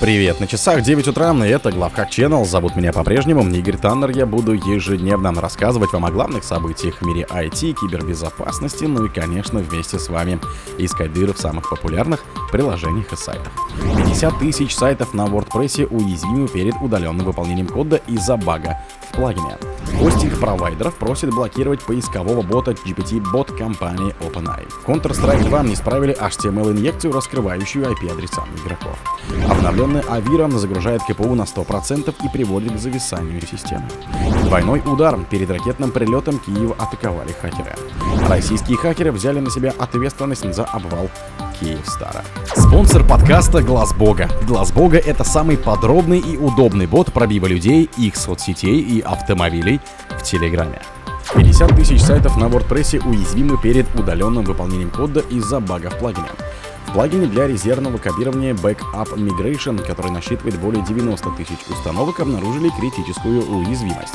Привет, на часах 9 утра, и это Главхак Channel. Зовут меня по-прежнему Игорь Таннер. Я буду ежедневно рассказывать вам о главных событиях в мире IT, кибербезопасности, ну и, конечно, вместе с вами искать дыры в самых популярных приложениях и сайтах. 50 тысяч сайтов на WordPress уязвимы перед удаленным выполнением кода из-за бага в плагине. Хостинг провайдеров просит блокировать поискового бота GPT-бот компании OpenAI. Counter-Strike 2 не справили HTML-инъекцию, раскрывающую IP-адреса игроков. Обновленный Avira загружает КПУ на 100% и приводит к зависанию системы. Двойной удар. Перед ракетным прилетом Киев атаковали хакеры. Российские хакеры взяли на себя ответственность за обвал Киевстара. Спонсор подкаста Глаз Бога. Глаз Бога это самый подробный и удобный бот пробива людей, их соцсетей и автомобилей в Телеграме. 50 тысяч сайтов на WordPress уязвимы перед удаленным выполнением кода из-за бага в плагине. В плагине для резервного копирования Backup Migration, который насчитывает более 90 тысяч установок, обнаружили критическую уязвимость.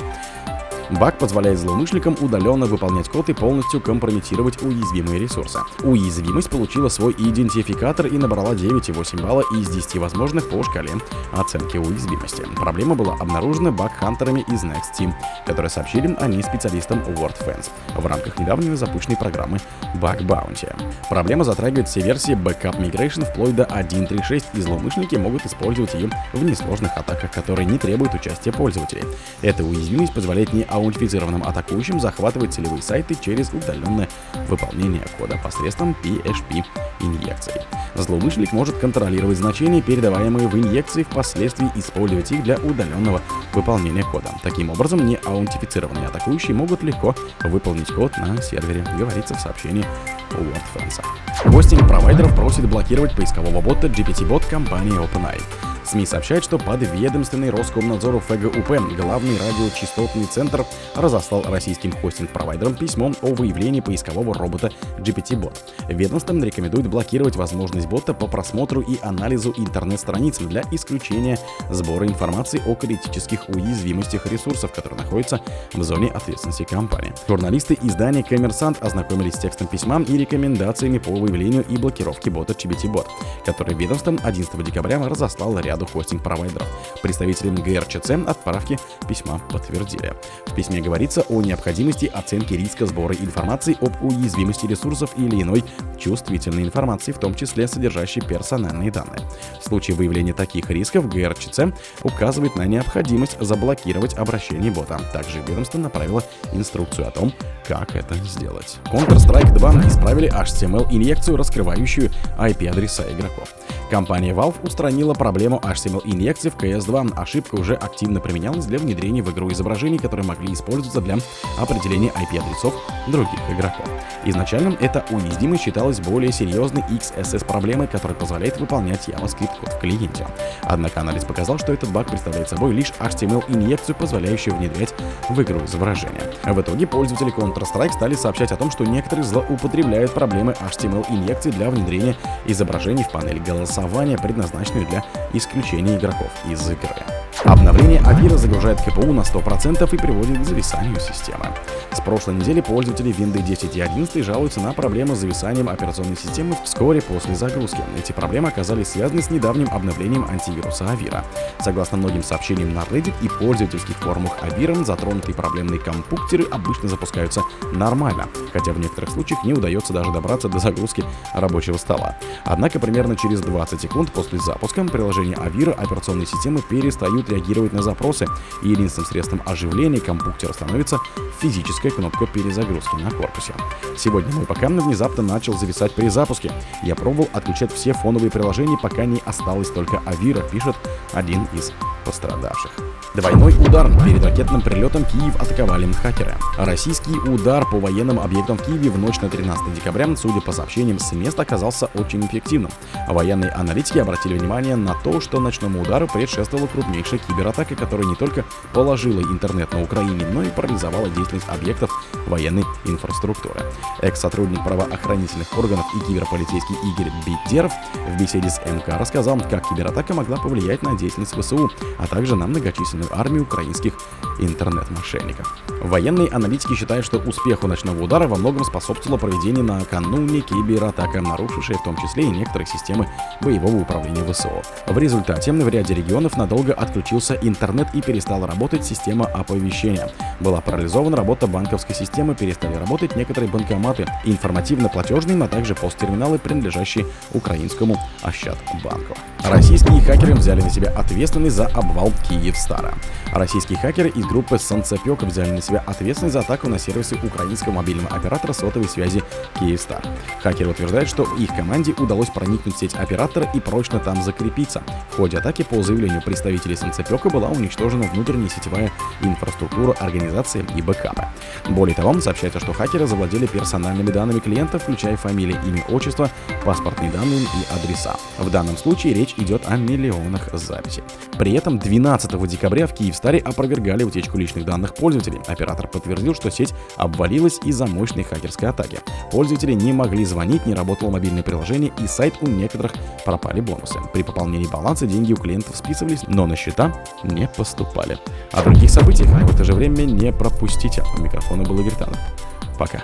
Баг позволяет злоумышленникам удаленно выполнять код и полностью компрометировать уязвимые ресурсы. Уязвимость получила свой идентификатор и набрала 9,8 балла из 10 возможных по шкале оценки уязвимости. Проблема была обнаружена баг-хантерами из Next Team, которые сообщили о ней специалистам WordFence в рамках недавней запущенной программы Bug Bounty. Проблема затрагивает все версии Backup Migration вплоть до 1.3.6, и злоумышленники могут использовать ее в несложных атаках, которые не требуют участия пользователей. Эта уязвимость позволяет не аутентифицированным атакующим захватывать целевые сайты через удаленное выполнение кода посредством PHP инъекций. Злоумышленник может контролировать значения, передаваемые в инъекции, впоследствии использовать их для удаленного выполнения кода. Таким образом, не аутентифицированные атакующие могут легко выполнить код на сервере, говорится в сообщении WordFence. Хостинг провайдеров просит блокировать поискового бота GPT-бот компании OpenAI. СМИ сообщают, что подведомственный Роскомнадзору ФГУП главный радиочастотный центр разослал российским хостинг-провайдерам письмо о выявлении поискового робота GPT-бот. Ведомство рекомендует блокировать возможность бота по просмотру и анализу интернет-страниц для исключения сбора информации о критических уязвимостях ресурсов, которые находятся в зоне ответственности компании. Журналисты издания «Коммерсант» ознакомились с текстом письма и рекомендациями по выявлению и блокировке бота GPT-бот, который ведомством 11 декабря разослал ряд ряду хостинг-провайдеров. Представители ГРЧЦ отправки письма подтвердили. В письме говорится о необходимости оценки риска сбора информации об уязвимости ресурсов или иной чувствительной информации, в том числе содержащей персональные данные. В случае выявления таких рисков ГРЧЦ указывает на необходимость заблокировать обращение бота. Также ведомство направило инструкцию о том, как это сделать. Counter-Strike 2 исправили HTML-инъекцию, раскрывающую IP-адреса игроков. Компания Valve устранила проблему HTML-инъекций в CS2. Ошибка уже активно применялась для внедрения в игру изображений, которые могли использоваться для определения IP-адресов других игроков. Изначально эта уязвимость считалась более серьезной XSS-проблемой, которая позволяет выполнять JavaScript-код в клиенте. Однако анализ показал, что этот баг представляет собой лишь HTML-инъекцию, позволяющую внедрять в игру изображения. В итоге пользователи Counter-Strike стали сообщать о том, что некоторые злоупотребляют проблемы HTML-инъекций для внедрения изображений в панель голосования, предназначенную для исключения игроков из игры. Обновление Avira загружает КПУ на 100% и приводит к зависанию системы. С прошлой недели пользователи Windows 10 и 11 жалуются на проблемы с зависанием операционной системы вскоре после загрузки. Эти проблемы оказались связаны с недавним обновлением антивируса Avira. Согласно многим сообщениям на Reddit и пользовательских форумах Avira, затронутые проблемные компьютеры обычно запускаются нормально, хотя в некоторых случаях не удается даже добраться до загрузки рабочего стола. Однако примерно через 20 секунд после запуска приложения Avira операционные системы перестают реагировать на запросы, и единственным средством оживления компьютера становится физическая кнопка перезагрузки на корпусе. Сегодня мой ПК внезапно начал зависать при запуске. Я пробовал отключать все фоновые приложения, пока не осталось только Avira, пишет один из пострадавших. Двойной удар. Перед ракетным прилетом Киев атаковали хакеры. Российский удар по военным объектам в Киеве в ночь на 13 декабря, судя по сообщениям с места, оказался очень эффективным. Военные аналитики обратили внимание на то, что ночному удару предшествовала крупнейшая крупнейшая кибератака, которая не только положила интернет на Украине, но и парализовала деятельность объектов военной инфраструктуры. Экс-сотрудник правоохранительных органов и киберполицейский Игорь Бедеров в беседе с МК рассказал, как кибератака могла повлиять на деятельность ВСУ, а также на многочисленную армию украинских интернет-мошенников. Военные аналитики считают, что успеху ночного удара во многом способствовало проведение накануне кибератака, нарушившая в том числе и некоторые системы боевого управления ВСО. В результате в ряде регионов надолго отключился интернет и перестала работать система оповещения. Была парализована работа банковской системы, перестали работать некоторые банкоматы, информативно-платежные, а также посттерминалы, принадлежащие украинскому Ощадбанку. Российские хакеры взяли на себя ответственность за обвал Киевстара. Российские хакеры из группы Санцепек взяли на себя ответственность за атаку на сервисы украинского мобильного оператора сотовой связи Киевстар. Хакеры утверждают, что их команде удалось проникнуть в сеть оператора и прочно там закрепиться. В ходе атаки, по заявлению представителей Санцепека, была уничтожена внутренняя сетевая инфраструктура организации и бэкапы. Более того, сообщается, что хакеры завладели персональными данными клиентов, включая фамилии, имя, отчество, паспортные данные и адреса. В данном случае речь идет о миллионах записей. При этом 12 декабря в Киевстаре опровергали утечку личных данных пользователей. Оператор подтвердил, что сеть обвалилась из-за мощной хакерской атаки. Пользователи не могли звонить, не работало мобильное приложение и сайт у некоторых пропали бонусы. При пополнении баланса деньги у клиентов списывались, но на счета не поступали. О других событиях в это же время не пропустите. У микрофона был Игорь Танов. Пока.